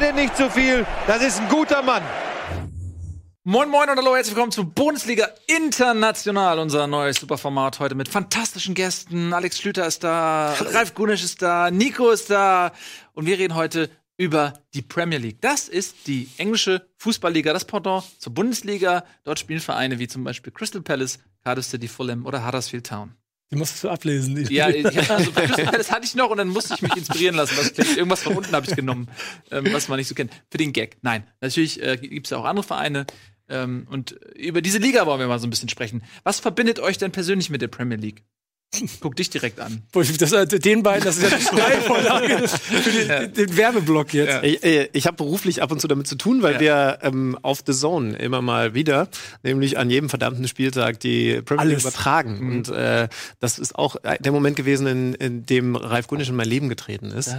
den nicht zu viel. Das ist ein guter Mann. Moin Moin und hallo, herzlich willkommen zu Bundesliga International, unser neues Superformat heute mit fantastischen Gästen. Alex Schlüter ist da, Ralf Gunisch ist da, Nico ist da und wir reden heute über die Premier League. Das ist die englische Fußballliga, das Pendant zur Bundesliga. Dort spielen Vereine wie zum Beispiel Crystal Palace, Cardiff City, Fulham oder Huddersfield Town. Die musst du ablesen. Ja, ich, also Palace hatte ich noch und dann musste ich mich inspirieren lassen. Was klingt. Irgendwas von unten habe ich genommen, ähm, was man nicht so kennt. Für den Gag. Nein, natürlich äh, gibt es ja auch andere Vereine. Ähm, und über diese Liga wollen wir mal so ein bisschen sprechen. Was verbindet euch denn persönlich mit der Premier League? Guck dich direkt an. Das, äh, den beiden, das ist ja die Steilvorlage für den, den Werbeblock jetzt. Ja. Ich, äh, ich habe beruflich ab und zu damit zu tun, weil Ja. wir ähm, auf The Zone immer mal wieder, nämlich an jedem verdammten Spieltag, die Premier League übertragen. Mhm. Und äh, das ist auch äh, der Moment gewesen, in, in dem Ralf Gunnisch in mein Leben getreten ist.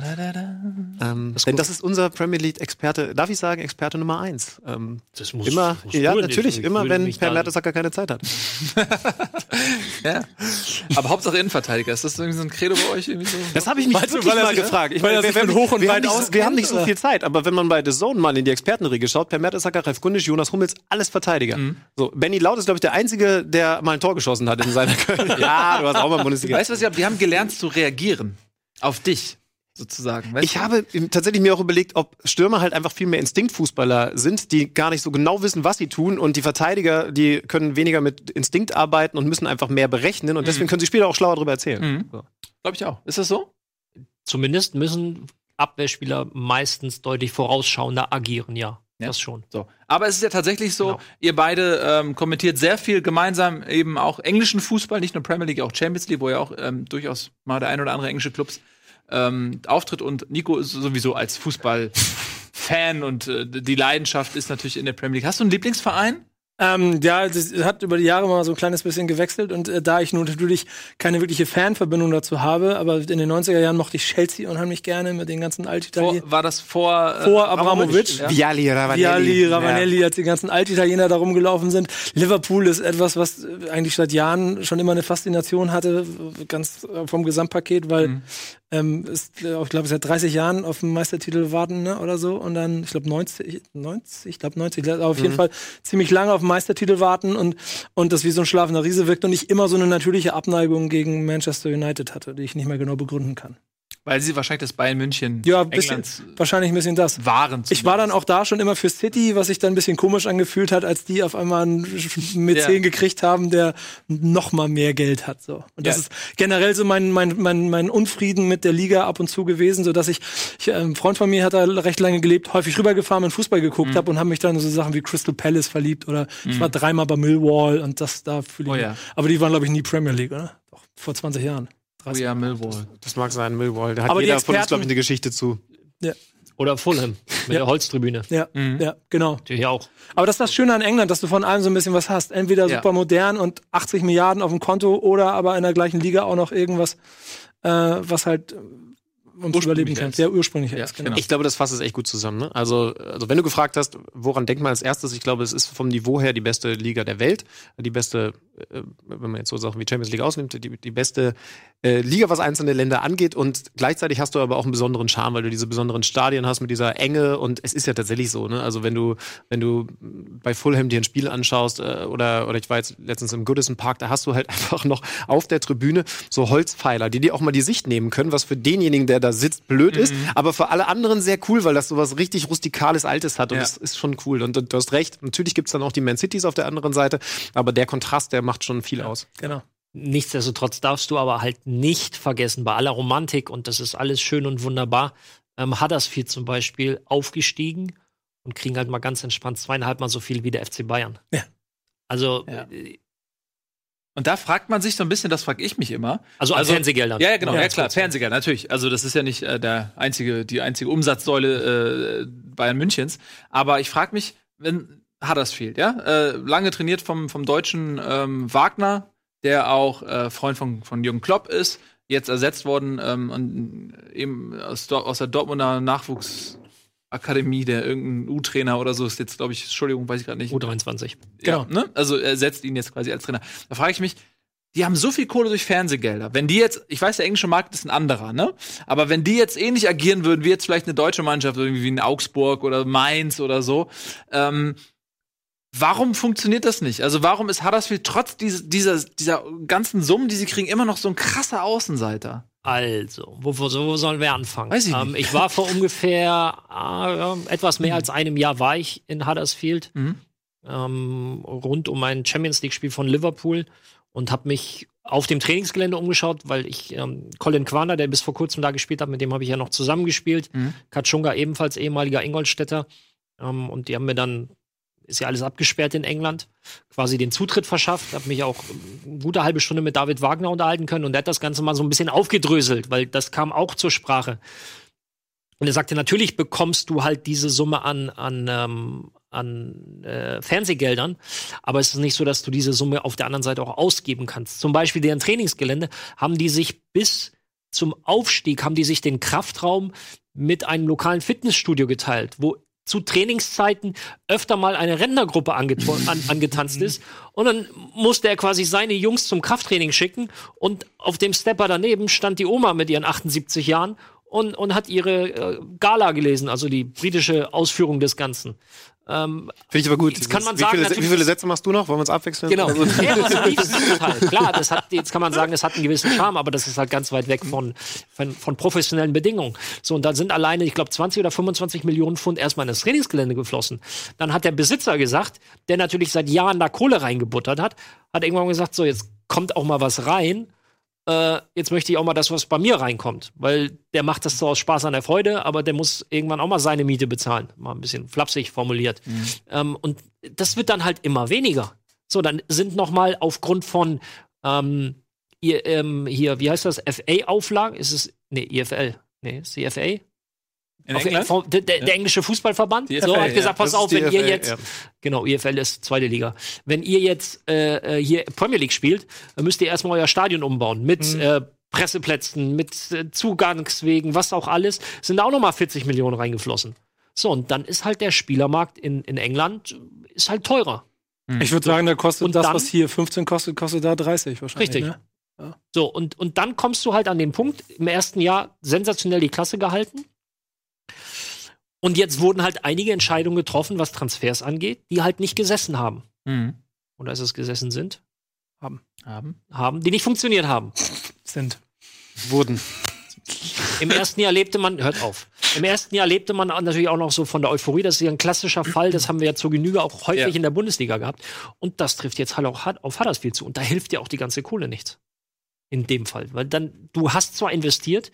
Ähm, denn das ist unser Premier League-Experte, darf ich sagen, Experte Nummer eins. Ähm, Das muss, immer, musst ja, natürlich, immer wenn da- Mertesacker keine Zeit hat. Ja. Aber Hauptsache Innenverteidiger. Ist das irgendwie so ein Credo bei euch? Irgendwie so? Das habe ich mich du, wirklich er mal sich- gefragt. Ich meine, wir, wir, hoch und wir, weit haben nicht, so- wir haben nicht so viel Zeit, aber wenn man bei The Zone mal in die Expertenriege schaut, Per Mertesacker, Ralf Gunnisch, Jonas Hummels, alles Verteidiger. Mhm. So, Benny Laut ist, glaube ich, der Einzige, der mal ein Tor geschossen hat in seiner Karriere. Ja, du hast auch mal Bundesliga. Weißt du, was ich hab? Die haben gelernt zu reagieren. Auf dich, sozusagen. Weißt Ich du? habe tatsächlich mir auch überlegt, ob Stürmer halt einfach viel mehr Instinktfußballer sind, die gar nicht so genau wissen, was sie tun und die Verteidiger, die können weniger mit Instinkt arbeiten und müssen einfach mehr berechnen und deswegen können sie später auch schlauer darüber erzählen. Mhm. So. Glaube ich auch. Ist das so? Zumindest müssen Abwehrspieler meistens deutlich vorausschauender agieren, ja. Ja. Das schon. So. Aber es ist ja tatsächlich so, Genau. ihr beide ähm, kommentiert sehr viel gemeinsam eben auch englischen Fußball, nicht nur Premier League, auch Champions League, wo ja auch ähm, durchaus mal der ein oder andere englische Clubs ähm, auftritt. Und Nico ist sowieso als Fußball-Fan und äh, die Leidenschaft ist natürlich in der Premier League. Hast du einen Lieblingsverein? Ähm, ja, das hat über die Jahre mal so ein kleines bisschen gewechselt und äh, da ich nun natürlich keine wirkliche Fanverbindung dazu habe, aber in den 90er Jahren mochte ich Chelsea unheimlich gerne mit den ganzen Vor, Altitalienern. war das vor, äh, Vor Abramovic? Ja. Viali, Ravanelli. Viali, Ravanelli, als die ganzen Altitaliener da rumgelaufen sind. Liverpool ist etwas, was äh, eigentlich seit Jahren schon immer eine Faszination hatte, ganz äh, vom Gesamtpaket, weil Mhm. Ähm, ist, äh, ich glaube, seit 30 Jahren auf den Meistertitel warten ne, oder so. Und dann, ich glaube 90, 90, ich glaube 90, aber auf jeden Fall ziemlich lange auf den Meistertitel warten und, und das wie so ein schlafender Riese wirkt und ich immer so eine natürliche Abneigung gegen Manchester United hatte, die ich nicht mehr genau begründen kann. Weil sie wahrscheinlich das Bayern München Ja, ein bisschen, Englands wahrscheinlich ein bisschen das. waren. Ich war dann auch da schon immer für City, was sich dann ein bisschen komisch angefühlt hat, als die auf einmal einen Mäzen Ja. gekriegt haben, der noch mal mehr Geld hat. So. Und das Ja. ist generell so mein, mein, mein, mein Unfrieden mit der Liga ab und zu gewesen, so dass ich, ich äh, ein Freund von mir hat da recht lange gelebt, häufig rübergefahren und Fußball Mhm. geguckt hab und habe mich dann so Sachen wie Crystal Palace verliebt oder ich war dreimal bei Millwall und das da fühle ich. Oh ja. Aber die waren glaube ich nie Premier League, oder? Doch, vor 20 Jahren. Oh 30. ja, Millwall. Das mag sein, Millwall. Da hat Aber die jeder von uns, Experten- glaube ich, eine Geschichte zu. Oder Fulham mit Ja. der Holztribüne. Ja, ja, genau. Natürlich auch. Aber das ist das Schöne an England, dass du von allem so ein bisschen was hast. Entweder Ja. super modern und 80 Milliarden auf dem Konto oder aber in der gleichen Liga auch noch irgendwas, äh, was halt uns Ursprünglich überleben kann. ist. Sehr ursprünglich Ja, genau. genau. Ich glaube, das fasst es echt gut zusammen. Ne? Also, also, wenn du gefragt hast, woran denkt man als erstes, ich glaube, es ist vom Niveau her die beste Liga der Welt, die beste, äh, wenn man jetzt so Sachen wie Champions League ausnimmt, die, die beste äh, Liga, was einzelne Länder angeht. Und gleichzeitig hast du aber auch einen besonderen Charme, weil du diese besonderen Stadien hast mit dieser Enge. Und es ist ja tatsächlich so. Ne? Also wenn du, wenn du bei Fulham dir ein Spiel anschaust äh, oder oder ich war jetzt letztens im Goodison Park, da hast du halt einfach noch auf der Tribüne so Holzpfeiler, die dir auch mal die Sicht nehmen können, was für denjenigen, der da sitzt, blöd ist, aber für alle anderen sehr cool, weil das so was richtig rustikales Altes hat und Ja. das ist schon cool. Und, du hast recht, natürlich gibt's dann auch die Man Cities auf der anderen Seite, aber der Kontrast, der macht schon viel aus. genau. Nichtsdestotrotz darfst du aber halt nicht vergessen, bei aller Romantik, und das ist alles schön und wunderbar, ähm, Huddersfield zum Beispiel aufgestiegen und kriegen halt mal ganz entspannt zweieinhalb Mal so viel wie der FC Bayern. Ja. Also, Ja. Äh, Und da fragt man sich so ein bisschen, das frage ich mich immer. also Also- Fernsehgeldern. Ja, ja, genau, ja, Ja, klar, Fernsehgeld, natürlich. Also das ist ja nicht äh, der einzige, die einzige Umsatzsäule äh, Bayern Münchens. Aber ich frage mich, wenn Huddersfield, ja, äh, lange trainiert vom, vom deutschen ähm, Wagner, der auch äh, Freund von, von Jürgen Klopp ist, jetzt ersetzt worden ähm, und eben aus, aus der Dortmunder Nachwuchsakademie, der irgendein U-Trainer oder so ist jetzt, glaube ich, Entschuldigung, weiß ich gerade nicht. U23. Genau. Ja, ne? Also er setzt ihn jetzt quasi als Trainer. Da frage ich mich, die haben so viel Kohle durch Fernsehgelder. Wenn die jetzt, ich weiß, der englische Markt ist ein anderer, ne? Aber wenn die jetzt ähnlich agieren würden, wie jetzt vielleicht eine deutsche Mannschaft, irgendwie wie in Augsburg oder Mainz oder so, ähm, warum funktioniert das nicht? Also warum ist Huddersfield trotz dieser, dieser, dieser ganzen Summen, die sie kriegen, immer noch so ein krasser Außenseiter? Also, wo, wo, wo sollen wir anfangen? Weiß ich ähm, ich war vor ungefähr äh, etwas mehr als einem Jahr war ich in Huddersfield, Mhm. ähm, rund um ein Champions League-Spiel von Liverpool und habe mich auf dem Trainingsgelände umgeschaut, weil ich ähm, Colin Quaner, der bis vor kurzem da gespielt hat, mit dem habe ich ja noch zusammengespielt. Mhm. Katschunga ebenfalls ehemaliger Ingolstädter. Ähm, und die haben mir dann, ist ja alles abgesperrt in England, quasi den Zutritt verschafft. Habe mich auch eine gute halbe Stunde mit David Wagner unterhalten können und der hat das Ganze mal so ein bisschen aufgedröselt, weil das kam auch zur Sprache. Und er sagte, natürlich bekommst du halt diese Summe an, an, ähm, an äh, Fernsehgeldern, aber es ist nicht so, dass du diese Summe auf der anderen Seite auch ausgeben kannst. Zum Beispiel deren Trainingsgelände haben die sich bis zum Aufstieg, haben die sich den Kraftraum mit einem lokalen Fitnessstudio geteilt, wo zu Trainingszeiten öfter mal eine Rentnergruppe angeto- an, angetanzt ist. Und dann musste er quasi seine Jungs zum Krafttraining schicken. Und auf dem Stepper daneben stand die Oma mit ihren 78 Jahren und, und hat ihre äh, Gala gelesen, also die britische Ausführung des Ganzen. Ähm, Finde ich aber gut. Jetzt kann man wie, sagen, viele, wie viele Sätze machst du noch? Wollen wir uns abwechseln? Genau. Also, Ja, aber so lief's halt. Klar, das hat, jetzt kann man sagen, es hat einen gewissen Charme, aber das ist halt ganz weit weg von, von, von professionellen Bedingungen. So, und da sind alleine, ich glaube, 20 oder 25 Millionen Pfund erstmal in das Trainingsgelände geflossen. Dann hat der Besitzer gesagt, der natürlich seit Jahren da Kohle reingebuttert hat, hat irgendwann gesagt, so, jetzt kommt auch mal was rein. Äh, jetzt möchte ich auch mal das, was bei mir reinkommt. Weil der macht das zwar aus Spaß an der Freude, aber der muss irgendwann auch mal seine Miete bezahlen. Mal ein bisschen flapsig formuliert. Ähm, und das wird dann halt immer weniger. So, dann sind noch mal aufgrund von ähm, ihr, ähm, hier, wie heißt das, FA-Auflagen? Ist es, nee, IFL. Nee, ist die FA? In Auf- England? vom- der, der, der englische Fußballverband Die so, hat gesagt, ja. pass auf, wenn ihr FA, jetzt, ja. genau, IFL ist zweite Liga. Wenn ihr jetzt äh, äh, hier Premier League spielt, dann müsst ihr erstmal euer Stadion umbauen mit Mhm. äh, Presseplätzen, mit äh, Zugangswegen, was auch alles, sind da auch nochmal 40 Millionen reingeflossen. So, und dann ist halt der Spielermarkt in, in England äh, ist halt teurer. Ich würde sagen, da kostet Und das, dann- was hier 15 kostet, kostet da 30 wahrscheinlich. Richtig. Ne? So, und, und dann kommst du halt an den Punkt, im ersten Jahr sensationell die Klasse gehalten. Und jetzt wurden halt einige Entscheidungen getroffen, was Transfers angeht, die halt nicht gesessen haben. Mhm. Oder ist es gesessen sind? Haben. Haben, die nicht funktioniert haben. Sind. wurden. Im ersten Jahr lebte man, hört auf. Im ersten Jahr lebte man natürlich auch noch so von der Euphorie. Das ist ja ein klassischer Fall. Das haben wir ja zur Genüge auch häufig Ja. in der Bundesliga gehabt. Und das trifft jetzt halt auch hart auf Huddersfield zu. Und da hilft dir auch die ganze Kohle nichts. In dem Fall. Weil dann, du hast zwar investiert,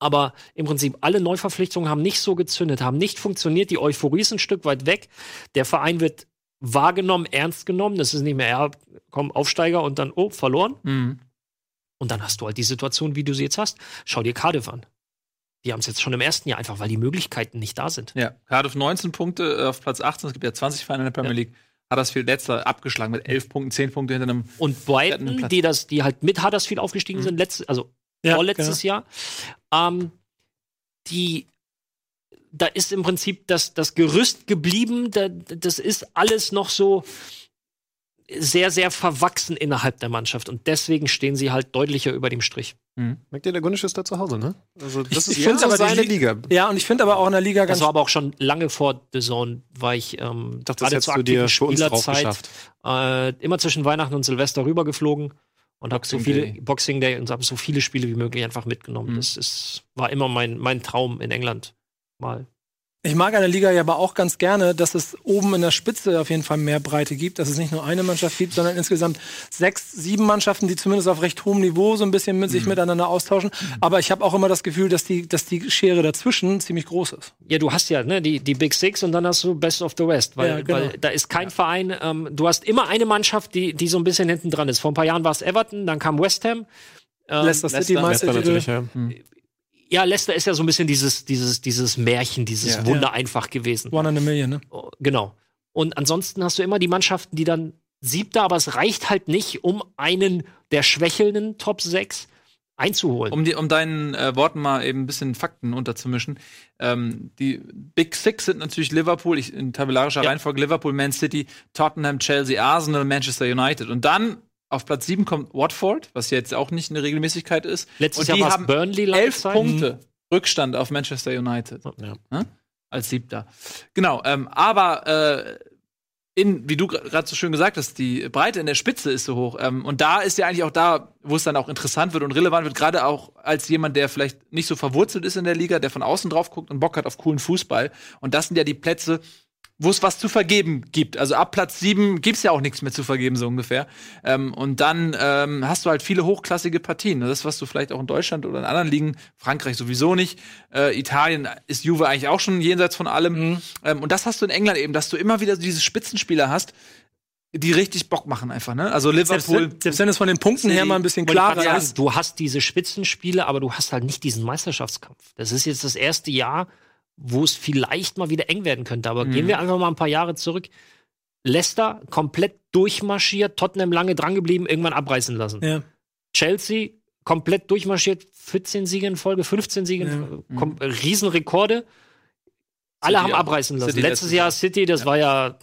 aber im Prinzip alle Neuverpflichtungen haben nicht so gezündet, haben nicht funktioniert. Die Euphorie ist ein Stück weit weg. Der Verein wird wahrgenommen, ernst genommen. Das ist nicht mehr, ja, komm, Aufsteiger und dann, oh, verloren. Mhm. Und dann hast du halt die Situation, wie du sie jetzt hast. Schau dir Cardiff an. Die haben es jetzt schon im ersten Jahr einfach, weil die Möglichkeiten nicht da sind. Ja, Cardiff 19 Punkte äh, auf Platz 18. Es gibt ja 20 Vereine in der Premier Ja. League. Huddersfield letzter abgeschlagen mit 11 Punkten, 10 Punkte hinter einem. Und Brighton, die das, die halt mit Huddersfield aufgestiegen sind, letzt, also Ja, vorletztes Jahr, ähm, die da ist im Prinzip das, das Gerüst geblieben, da, das ist alles noch so sehr, sehr verwachsen innerhalb der Mannschaft und deswegen stehen sie halt deutlicher über dem Strich. Merkt ihr, der Gunnisch ist da zu Hause, ne? Also, das ist ich ja aber die seine Li- Liga. Ja, und ich finde aber auch in der Liga ganz Das war aber auch schon lange vor The Zone, war ich ähm, Ich dachte, das gerade hättest zur du dir aktiven für uns drauf Spielerzeit geschafft. äh, immer zwischen Weihnachten und Silvester rübergeflogen und habe so viele Day. Boxing Day und habe so viele Spiele wie möglich einfach mitgenommen. Mhm. Das ist, war immer mein, mein Traum in England mal. Ich mag an der Liga ja aber auch ganz gerne, dass es oben in der Spitze auf jeden Fall mehr Breite gibt, dass es nicht nur eine Mannschaft gibt, sondern insgesamt sechs, sieben Mannschaften, die zumindest auf recht hohem Niveau so ein bisschen mit sich miteinander austauschen. Aber ich habe auch immer das Gefühl, dass die, dass die Schere dazwischen ziemlich groß ist. Ja, du hast ja ne, die, die Big Six und dann hast du Best of the West, weil, Ja, genau. weil da ist kein Verein, ähm, du hast immer eine Mannschaft, die, die so ein bisschen hinten dran ist. Vor ein paar Jahren war es Everton, dann kam West Ham. Ähm, Leicester City Leicester- Meistertitel. natürlich, ja. Ja, Leicester ist ja so ein bisschen dieses, dieses, dieses Märchen, dieses Ja. Wunder einfach gewesen. One in a Million, ne? Oh, Genau. Und ansonsten hast du immer die Mannschaften, die dann siebter, aber es reicht halt nicht, um einen der schwächelnden Top 6 einzuholen. Um, die, um deinen äh, Worten mal eben ein bisschen Fakten unterzumischen. Ähm, die Big Six sind natürlich Liverpool, ich, in tabellarischer Ja. Reihenfolge Liverpool, Man City, Tottenham, Chelsea, Arsenal, Manchester United. Und dann Auf Platz 7 kommt Watford, was jetzt auch nicht eine Regelmäßigkeit ist. Letztes Und Jahr die haben Burnley elf Zeit. Punkte Rückstand auf Manchester United Ja. als Siebter. Genau, ähm, aber äh, in, wie du gerade so schön gesagt hast, die Breite in der Spitze ist so hoch. Ähm, und da ist ja eigentlich auch da, wo es dann auch interessant wird und relevant wird, gerade auch als jemand, der vielleicht nicht so verwurzelt ist in der Liga, der von außen drauf guckt und Bock hat auf coolen Fußball. Und das sind ja die Plätze, wo es was zu vergeben gibt. Also ab Platz 7 gibt's ja auch nichts mehr zu vergeben, so ungefähr. Ähm, und dann ähm, hast du halt viele hochklassige Partien. Das, was du vielleicht auch in Deutschland oder in anderen Ligen, Frankreich sowieso nicht, äh, Italien ist Juve eigentlich auch schon jenseits von allem. Ähm, und das hast du in England eben, dass du immer wieder diese Spitzenspieler hast, die richtig Bock machen einfach, ne? Also Liverpool. selbst wenn es von den Punkten her mal ein bisschen klarer sagen, ist. Du hast diese Spitzenspiele, aber du hast halt nicht diesen Meisterschaftskampf. Das ist jetzt das erste Jahr, wo es vielleicht mal wieder eng werden könnte. Aber gehen wir einfach mal ein paar Jahre zurück. Leicester komplett durchmarschiert, Tottenham lange drangeblieben, irgendwann abreißen lassen. Ja. Chelsea komplett durchmarschiert, 14 Siege in Folge, 15 Siege, in Folge, kom- äh, Riesenrekorde. Alle City haben abreißen lassen. Letztes letztes Jahr Jahr. City, das war ja,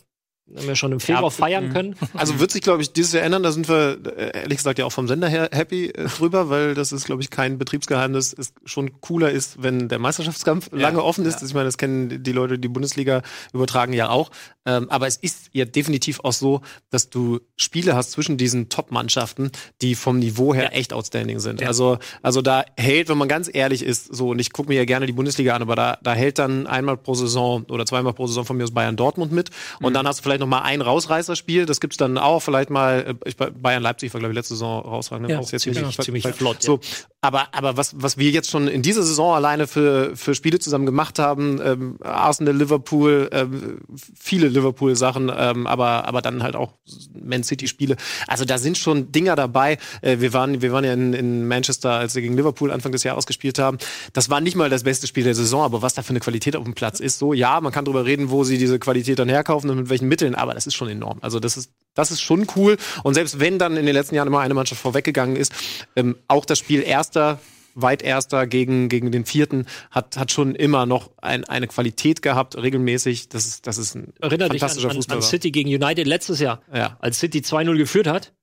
haben wir schon im Februar feiern können. Also wird sich, glaube ich, dieses Jahr ändern. Da sind wir, äh, ehrlich gesagt, ja auch vom Sender her happy äh, drüber, weil das ist, glaube ich, kein Betriebsgeheimnis. Es schon cooler ist, wenn der Meisterschaftskampf lange offen ist. Ich meine, das kennen die Leute, die die Bundesliga übertragen ja auch. Ähm, aber es ist ja definitiv auch so, dass du Spiele hast zwischen diesen Top-Mannschaften, die vom Niveau her echt outstanding sind. Also, also da hält, wenn man ganz ehrlich ist, so, und ich gucke mir ja gerne die Bundesliga an, aber da, da hält dann einmal pro Saison oder zweimal pro Saison von mir aus Bayern Dortmund mit. Und dann hast du vielleicht noch mal ein Rausreißerspiel. Das gibt's dann auch. Vielleicht mal, äh, ich, Bayern Leipzig war, glaube ich, letzte Saison rausragend. Ja, Auch jetzt ziemlich- nicht- ziemlich vielleicht- flott, So, aber, aber was, was wir jetzt schon in dieser Saison alleine für, für Spiele zusammen gemacht haben, ähm, Arsenal, Liverpool, ähm, viele Liverpool-Sachen, ähm, aber, aber dann halt auch Man City-Spiele. Also da sind schon Dinger dabei. Äh, wir, waren, wir waren ja in, in Manchester, als wir gegen Liverpool Anfang des Jahres gespielt haben. Das war nicht mal das beste Spiel der Saison, aber was da für eine Qualität auf dem Platz ist, so ja, man kann drüber reden, wo sie diese Qualität dann herkaufen und mit welchen Mitteln, aber das ist schon enorm. Also das ist, das ist schon cool. Und selbst wenn dann in den letzten Jahren immer eine Mannschaft vorweggegangen ist, ähm, auch das Spiel Erster weit Erster gegen, gegen den Vierten, hat, hat schon immer noch ein, eine Qualität gehabt, regelmäßig. Das ist, das ist ein Erinnert dich an, fantastischer an, Fußball. an City gegen United letztes Jahr, Ja. als City 2-0 geführt hat.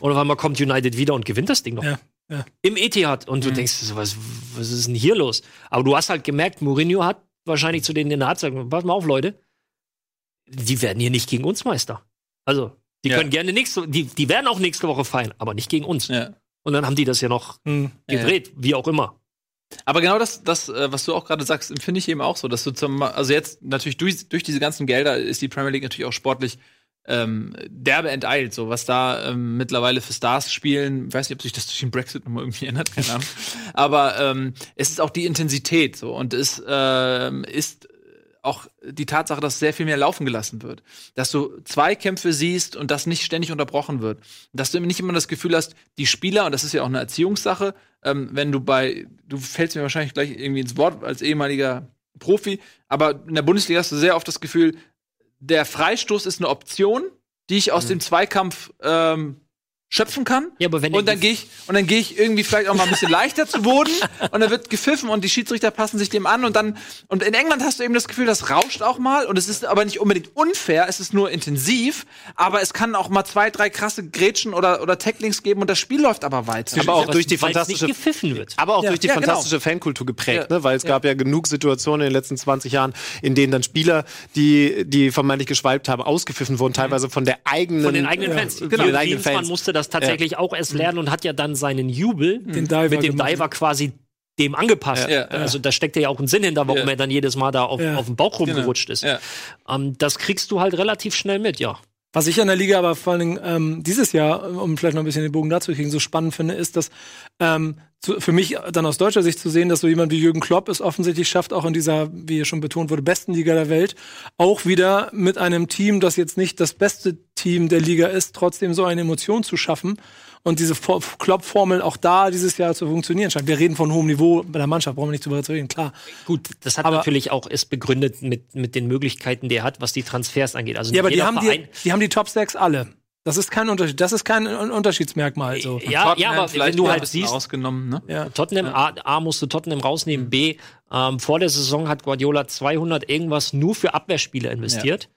Und auf einmal kommt United wieder und gewinnt das Ding noch. Ja, ja. Im Etihad. Und du denkst, so, was, was ist denn hier los? Aber du hast halt gemerkt, Mourinho hat wahrscheinlich zu denen in der Halbzeit gesagt, pass mal auf, Leute, die werden hier nicht gegen uns Meister. Also, die Ja. können gerne nächste, die, die werden auch nächste Woche feiern, aber nicht gegen uns. Ja. Und dann haben die das ja noch Hm. gedreht, wie auch immer. Aber genau das, das, äh, was du auch gerade sagst, empfinde ich eben auch so, dass du zum, also jetzt natürlich durch, durch diese ganzen Gelder ist die Premier League natürlich auch sportlich ähm, derbe enteilt, so was da ähm, mittlerweile für Stars spielen. Ich weiß nicht, ob sich das durch den Brexit nochmal irgendwie ändert, keine Ahnung. Aber ähm, es ist auch die Intensität so und es ähm, ist auch die Tatsache, dass sehr viel mehr laufen gelassen wird. Dass du Zweikämpfe siehst und das nicht ständig unterbrochen wird. Dass du nicht immer das Gefühl hast, die Spieler, und das ist ja auch eine Erziehungssache, ähm, wenn du bei, du fällst mir wahrscheinlich gleich irgendwie ins Wort als ehemaliger Profi, aber in der Bundesliga hast du sehr oft das Gefühl, der Freistoß ist eine Option, die ich aus dem Zweikampf ähm, schöpfen kann. Ja, aber wenn und dann gehe ich und dann gehe ich irgendwie vielleicht auch mal ein bisschen leichter zu Boden und dann wird gepfiffen und die Schiedsrichter passen sich dem an und dann und in England hast du eben das Gefühl, das rauscht auch mal und es ist aber nicht unbedingt unfair, es ist nur intensiv, aber es kann auch mal zwei, drei krasse Grätschen oder oder Tacklings geben und das Spiel läuft aber weiter. Aber auch durch die fantastische nicht gepfiffen wird. Aber auch Ja, durch die ja, genau. fantastische Fankultur geprägt, Ja. ne? weil es gab ja genug Situationen in den letzten 20 Jahren, in denen dann Spieler, die, die vermeintlich geschwalbt haben, ausgepfiffen wurden, teilweise von der eigenen Von den eigenen Fans. Von Genau. den eigenen Fans. musste das tatsächlich auch erst lernen und hat ja dann seinen Jubel mit dem gemacht. Diver quasi dem angepasst. Ja, ja. Also da steckt ja auch ein Sinn hinter, warum Ja. er dann jedes Mal da auf, Ja. auf den Bauch rumgerutscht ist. Ja. Ähm, das kriegst du halt relativ schnell mit, ja. Was ich an der Liga aber vor allen Dingen ähm, dieses Jahr, um vielleicht noch ein bisschen den Bogen dazu zu kriegen, so spannend finde, ist, dass ähm, zu, für mich dann aus deutscher Sicht zu sehen, dass so jemand wie Jürgen Klopp es offensichtlich schafft, auch in dieser, wie schon betont wurde, besten Liga der Welt, auch wieder mit einem Team, das jetzt nicht das beste Team der Liga ist, trotzdem so eine Emotion zu schaffen und diese For- Klopp-Formel auch da dieses Jahr zu funktionieren scheint. Wir reden von hohem Niveau bei der Mannschaft, brauchen wir nicht drüber zu reden, klar. Gut, das hat Aber- natürlich auch ist begründet mit, mit den Möglichkeiten, die er hat, was die Transfers angeht. Also Ja, aber die haben die, die haben die Top 6 alle. Das ist kein Unterschied, das ist kein Un- Unterschiedsmerkmal. So. ja, ja, Tottenham aber vielleicht wenn du halt siehst, ausgenommen, ne? Ja. Tottenham, A, A musst du Tottenham rausnehmen, B, ähm, vor der Saison hat Guardiola 200 irgendwas nur für Abwehrspieler investiert.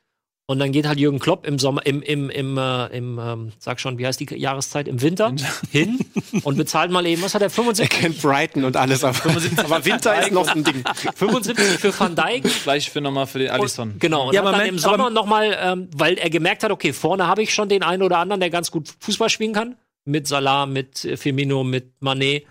Und dann geht halt Jürgen Klopp im Sommer, im, im, im, äh, im ähm, sag schon, wie heißt die Jahreszeit? Im Winter hin und bezahlt mal eben, was hat er, 75? Kennt Brighton und alles, aber, aber Winter ist noch ein Ding. 75 für Van Dijk. Gleich für nochmal für den Alisson. Und, genau. Und Ja, hat aber dann im Sommer nochmal, ähm, weil er gemerkt hat, okay, vorne habe ich schon den einen oder anderen, der ganz gut Fußball spielen kann. Mit Salah, mit Firmino, mit Mané.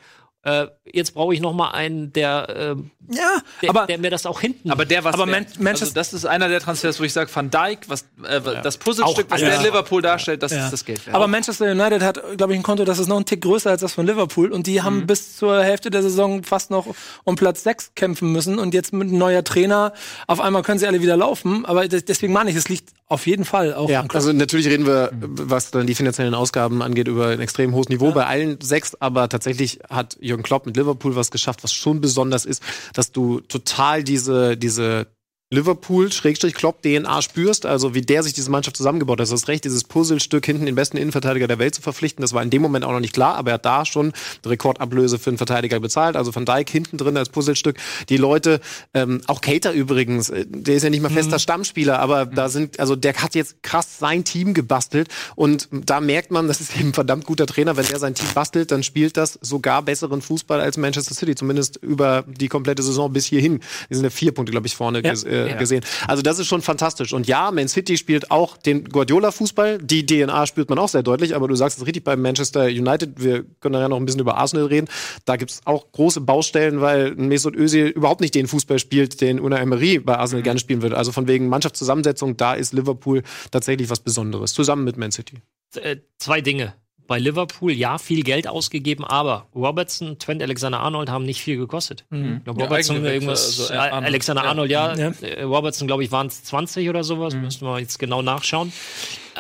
Äh, jetzt brauche ich noch mal einen, der, ähm, Ja, der, aber der mir das auch hinten. Aber der was Aber. Man- Manchester- also das ist einer der Transfers, wo ich sage, Van Dijk, was äh, das Puzzlestück, Auch was der in. Liverpool darstellt, das Ja. ist das Geld wert. Aber Manchester United hat, glaube ich, ein Konto, das ist noch ein Tick größer als das von Liverpool. Und die Mhm. haben bis zur Hälfte der Saison fast noch um Platz 6 kämpfen müssen. Und jetzt mit einem neuer Trainer, auf einmal können sie alle wieder laufen. Aber des- deswegen meine ich, es liegt auf jeden Fall auch Ja, also natürlich reden wir, was dann die finanziellen Ausgaben angeht, über ein extrem hohes Niveau bei allen sechs, aber tatsächlich hat Jürgen Klopp mit Liverpool was geschafft, was schon besonders ist, dass du total diese, diese Liverpool-Klopp-DNA spürst, also wie der sich diese Mannschaft zusammengebaut hat. Du hast recht, dieses Puzzlestück hinten den besten Innenverteidiger der Welt zu verpflichten, das war in dem Moment auch noch nicht klar, aber er hat da schon eine Rekordablöse für einen Verteidiger bezahlt, also Van Dijk hinten drin als Puzzlestück. Die Leute, ähm, auch Cater übrigens, äh, der ist ja nicht mal fester Stammspieler, aber da sind, also der hat jetzt krass sein Team gebastelt und da merkt man, das ist eben ein verdammt guter Trainer, wenn er sein Team bastelt, dann spielt das sogar besseren Fußball als Manchester City, zumindest über die komplette Saison bis hierhin. Die sind ja vier Punkte, glaube ich, vorne ges äh, gesehen. Also das ist schon fantastisch. Und ja, Man City spielt auch den Guardiola-Fußball. Die DNA spürt man auch sehr deutlich, aber du sagst es richtig bei Manchester United. Wir können ja noch ein bisschen über Arsenal reden. Da gibt's auch große Baustellen, weil Mesut Özil überhaupt nicht den Fußball spielt, den Unai Emery bei Arsenal gerne spielen würde. Also von wegen Mannschaftszusammensetzung, da ist Liverpool tatsächlich was Besonderes. Zusammen mit Man City. äh, zwei Dinge. Bei Liverpool, ja, viel Geld ausgegeben, aber Robertson, Trent Alexander-Arnold haben nicht viel gekostet. Glaub, Ja, Robertson eigene irgendwas, also, äh, Arnold. Alexander-Arnold, ja. Ja. Äh, Robertson, glaube ich, waren es 20 oder sowas. Müssten wir jetzt genau nachschauen.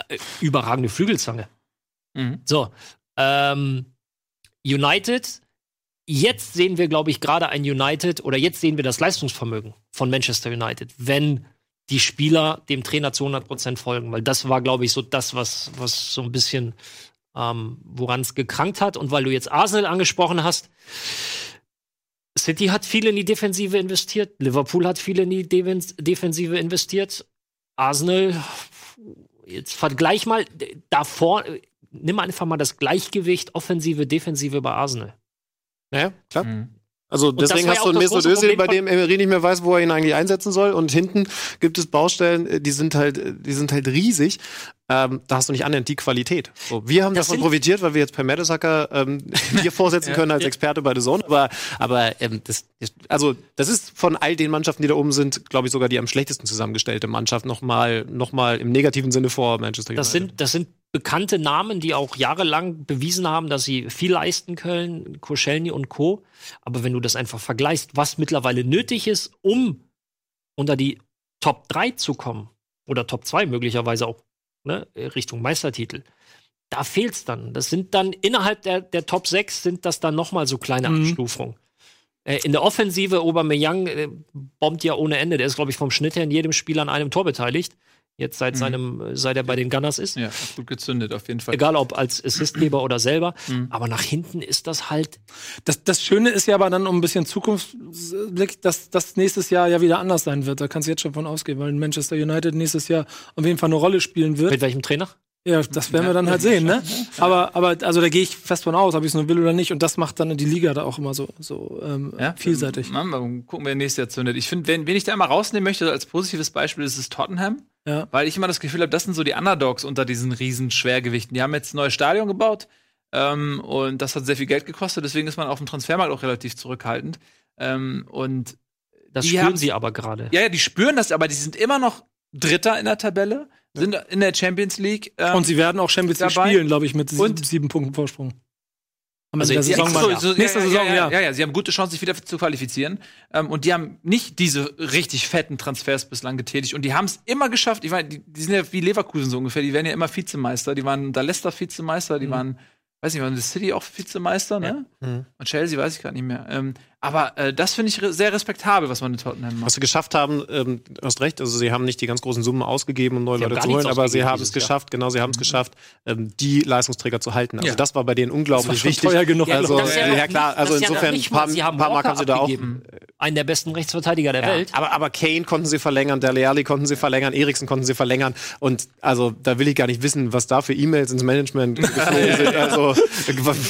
Äh, überragende Flügelzange. Mhm. So, ähm, United. Jetzt sehen wir, glaube ich, gerade ein United oder jetzt sehen wir das Leistungsvermögen von Manchester United, wenn die Spieler dem Trainer zu 100 Prozent folgen, weil das war, glaube ich, so das, was, was so ein bisschen, ähm, woran es gekrankt hat. Und weil du jetzt Arsenal angesprochen hast, City hat viel in die Defensive investiert, Liverpool hat viel in die Defensive investiert, Arsenal, jetzt vergleich mal davor, nimm einfach mal das Gleichgewicht Offensive, Defensive bei Arsenal. Ja, klar. Mhm. Also deswegen war ja hast du einen Özil, bei dem Emery nicht mehr weiß, wo er ihn eigentlich einsetzen soll. Und hinten gibt es Baustellen, äh, die sind halt, äh, die sind halt riesig. Ähm, da hast du nicht annähernd die Qualität. So, wir haben Das davon profitiert, weil wir jetzt per Mertesacker ähm, dir vorsetzen können als Experte bei The Zone. Aber, aber ähm, das, also das ist von all den Mannschaften, die da oben sind, glaube ich sogar die am schlechtesten zusammengestellte Mannschaft. Nochmal, noch mal im negativen Sinne vor Manchester United. Das sind, das sind bekannte Namen, die auch jahrelang bewiesen haben, dass sie viel leisten können, Koscielny und Co. Aber wenn du das einfach vergleichst, was mittlerweile nötig ist, um unter die Top 3 zu kommen, oder Top 2 möglicherweise auch, ne, Richtung Meistertitel, da fehlt's dann. Das sind dann innerhalb der, der Top 6 sind das dann nochmal so kleine Mhm. Abstufungen. Äh, In der Offensive, Aubameyang äh, bombt ja ohne Ende. Der ist, glaube ich, vom Schnitt her in jedem Spiel an einem Tor beteiligt. Jetzt seit seinem, äh, seit er bei den Gunners ist. Ja, gut gezündet, auf jeden Fall. Egal ob als Assistgeber oder selber. Mhm. Aber nach hinten ist das halt. Das, das Schöne ist ja aber dann um ein bisschen Zukunftsblick, dass das nächstes Jahr ja wieder anders sein wird. Da kannst du jetzt schon von ausgehen, weil Manchester United nächstes Jahr auf jeden Fall eine Rolle spielen wird. Mit welchem Trainer? Ja, das werden wir dann halt sehen, ne? Aber, aber also da gehe ich fest von aus, ob ich es nur will oder nicht. Und das macht dann die Liga da auch immer so, so ähm, Ja, vielseitig. Mal, mal gucken, wer nächstes Jahr zündet. Ich finde, wen, wen ich da immer rausnehmen möchte als positives Beispiel, ist es Tottenham. Ja. Weil ich immer das Gefühl habe, das sind so die Underdogs unter diesen riesen Schwergewichten. Die haben jetzt ein neues Stadion gebaut ähm, und das hat sehr viel Geld gekostet. Deswegen ist man auf dem Transfermarkt auch relativ zurückhaltend. Ähm, und Das Die spüren haben- sie aber gerade. ja, ja, die spüren das, aber die sind immer noch Dritter in der Tabelle, sind in der Champions League. ähm, Und sie werden auch Champions League dabei. spielen, glaube ich, mit sieben, Und- sieben Punkten Vorsprung. Am Also Ende der Saison so- so- Nächste ja, Saison, ja, ja, ja. ja. Sie haben gute Chance, sich wieder zu qualifizieren. Ähm, und die haben nicht diese richtig fetten Transfers bislang getätigt. Und die haben es immer geschafft. Ich meine, die, die sind ja wie Leverkusen so ungefähr. Die werden ja immer Vizemeister. Die waren da Leicester Vizemeister. Die waren, weiß nicht, waren die City auch Vizemeister, ne? Mhm. Und Chelsea weiß ich gerade nicht mehr. Ähm, Aber äh, das finde ich re sehr respektabel, was man in Tottenham macht. Was sie geschafft haben, ähm, du hast recht, also sie haben nicht die ganz großen Summen ausgegeben, um neue Sie Leute zu holen, aber sie haben es geschafft, genau, sie haben es geschafft, ähm, die Leistungsträger zu halten. Also Ja. das war bei denen unglaublich schon wichtig. teuer genug. Ja, Also, das ja ja, klar, also das insofern ein paar, paar Mark haben sie da auch. Einen der besten Rechtsverteidiger der Ja, Welt. aber, aber Kane konnten sie verlängern, Dele Alli konnten sie verlängern, Eriksen konnten sie verlängern und also da will ich gar nicht wissen, was da für E-Mails ins Management geflogen sind. Also,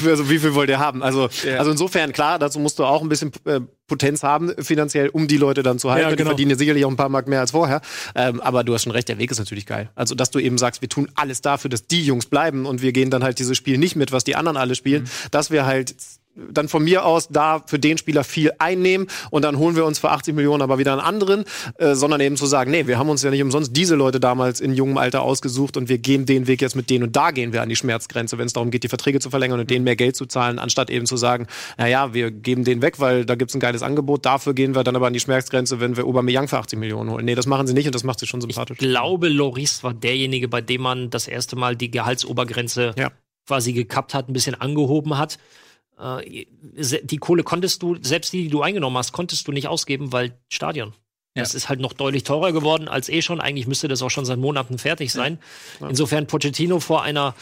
also wie viel wollt ihr haben? Also, also insofern klar, dazu musst du auch ein bisschen äh, Potenz haben finanziell, um die Leute dann zu halten. Ja, Die genau. verdienen ja sicherlich auch ein paar Mark mehr als vorher. Ähm, aber du hast schon recht, der Weg ist natürlich geil. Also dass du eben sagst, wir tun alles dafür, dass die Jungs bleiben und wir gehen dann halt dieses Spiel nicht mit, was die anderen alle spielen, dass wir halt dann von mir aus da für den Spieler viel einnehmen und dann holen wir uns für 80 Millionen aber wieder einen anderen, äh, sondern eben zu sagen, nee, wir haben uns ja nicht umsonst diese Leute damals in jungem Alter ausgesucht und wir gehen den Weg jetzt mit denen und da gehen wir an die Schmerzgrenze, wenn es darum geht, die Verträge zu verlängern und denen mehr Geld zu zahlen, anstatt eben zu sagen, naja, wir geben den weg, weil da gibt's ein geiles Angebot, dafür gehen wir dann aber an die Schmerzgrenze, wenn wir Aubameyang für 80 Millionen holen. Nee, das machen sie nicht und das macht sie schon sympathisch. Ich glaube, Loris war derjenige, bei dem man das erste Mal die Gehaltsobergrenze Ja. quasi gekappt hat, ein bisschen angehoben hat. Äh, die Kohle konntest du, selbst die, die du eingenommen hast, konntest du nicht ausgeben, weil Stadion. Ja. Das ist halt noch deutlich teurer geworden als eh schon. Eigentlich müsste das auch schon seit Monaten fertig sein. Insofern Pochettino vor einer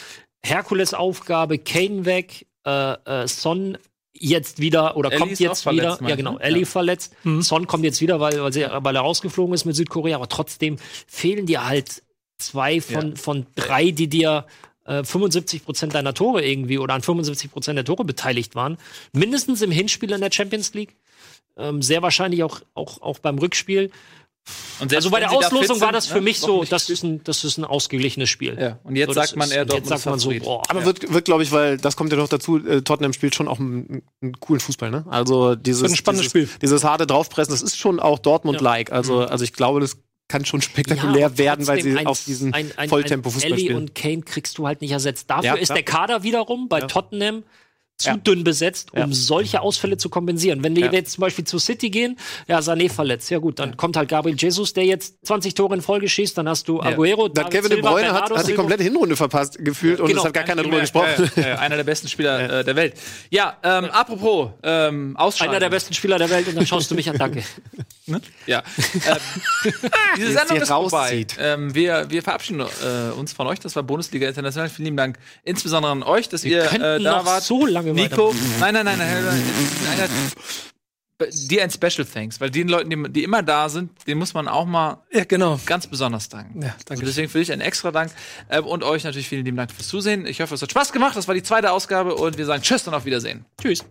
Herkulesaufgabe, Kane weg, äh, äh, Son jetzt wieder oder Ellie kommt jetzt wieder. verletzt, Ja, genau. Ellie Ja. verletzt. Son kommt jetzt wieder, weil, weil, sie, weil er rausgeflogen ist mit Südkorea. Aber trotzdem fehlen dir halt zwei von, von drei, die dir äh, 75 Prozent deiner Tore irgendwie oder an 75 Prozent der Tore beteiligt waren. Mindestens im Hinspiel in der Champions League. Ähm, sehr wahrscheinlich auch, auch, auch beim Rückspiel. Und Also bei der da Auslosung fit war das für ne, mich so, das ist, ein, das ist ein ausgeglichenes Spiel. Ja, und jetzt So, sagt man ist- eher und Dortmund Jetzt sagt man so, Favorit. boah. Aber wird, wird glaube ich, weil das kommt ja noch dazu, äh, Tottenham spielt schon auch einen, einen coolen Fußball, ne? Also dieses, Wird ein spannendes dieses, Spiel. dieses harte Draufpressen, das ist schon auch Dortmund-like. Also, also ich glaube, das kann schon spektakulär Ja, werden, weil sie ein- auf diesen ein, ein, Volltempo-Fußball ein Ellie spielen. und Kane kriegst du halt nicht ersetzt. Dafür Ja, ist der Kader wiederum bei Tottenham zu Ja. dünn besetzt, um Ja. solche Ausfälle zu kompensieren. Wenn die Ja. jetzt zum Beispiel zu City gehen, ja, Sané verletzt, ja gut, dann kommt halt Gabriel Jesus, der jetzt 20 Tore in Folge schießt, dann hast du Aguero, Dann David Kevin de Bruyne hat, hat die komplette Hinrunde verpasst gefühlt und Genau. es hat gar keiner drüber Ja, gesprochen. ja, ja, einer der besten Spieler äh, der Welt. Ja, ähm, apropos ähm, Ausscheiden. Einer der besten Spieler der Welt und dann schaust du mich an, danke. Ja. ähm, diese Sendung ist vorbei. Ähm, wir, wir verabschieden äh, uns von euch. Das war Bundesliga International. Vielen lieben Dank. Insbesondere an euch, dass ihr äh, da wart. so lange Nico. Nein, nein, nein, nein. nein, nein, nein dir ein Special Thanks, weil den Leuten, die, die immer da sind, denen muss man auch mal Ja, genau. ganz besonders danken. Ja, danke. Und deswegen für dich ein extra Dank äh, und euch natürlich vielen lieben Dank fürs Zusehen. Ich hoffe, es hat Spaß gemacht. Das war die zweite Ausgabe und wir sagen Tschüss und auf Wiedersehen. Tschüss.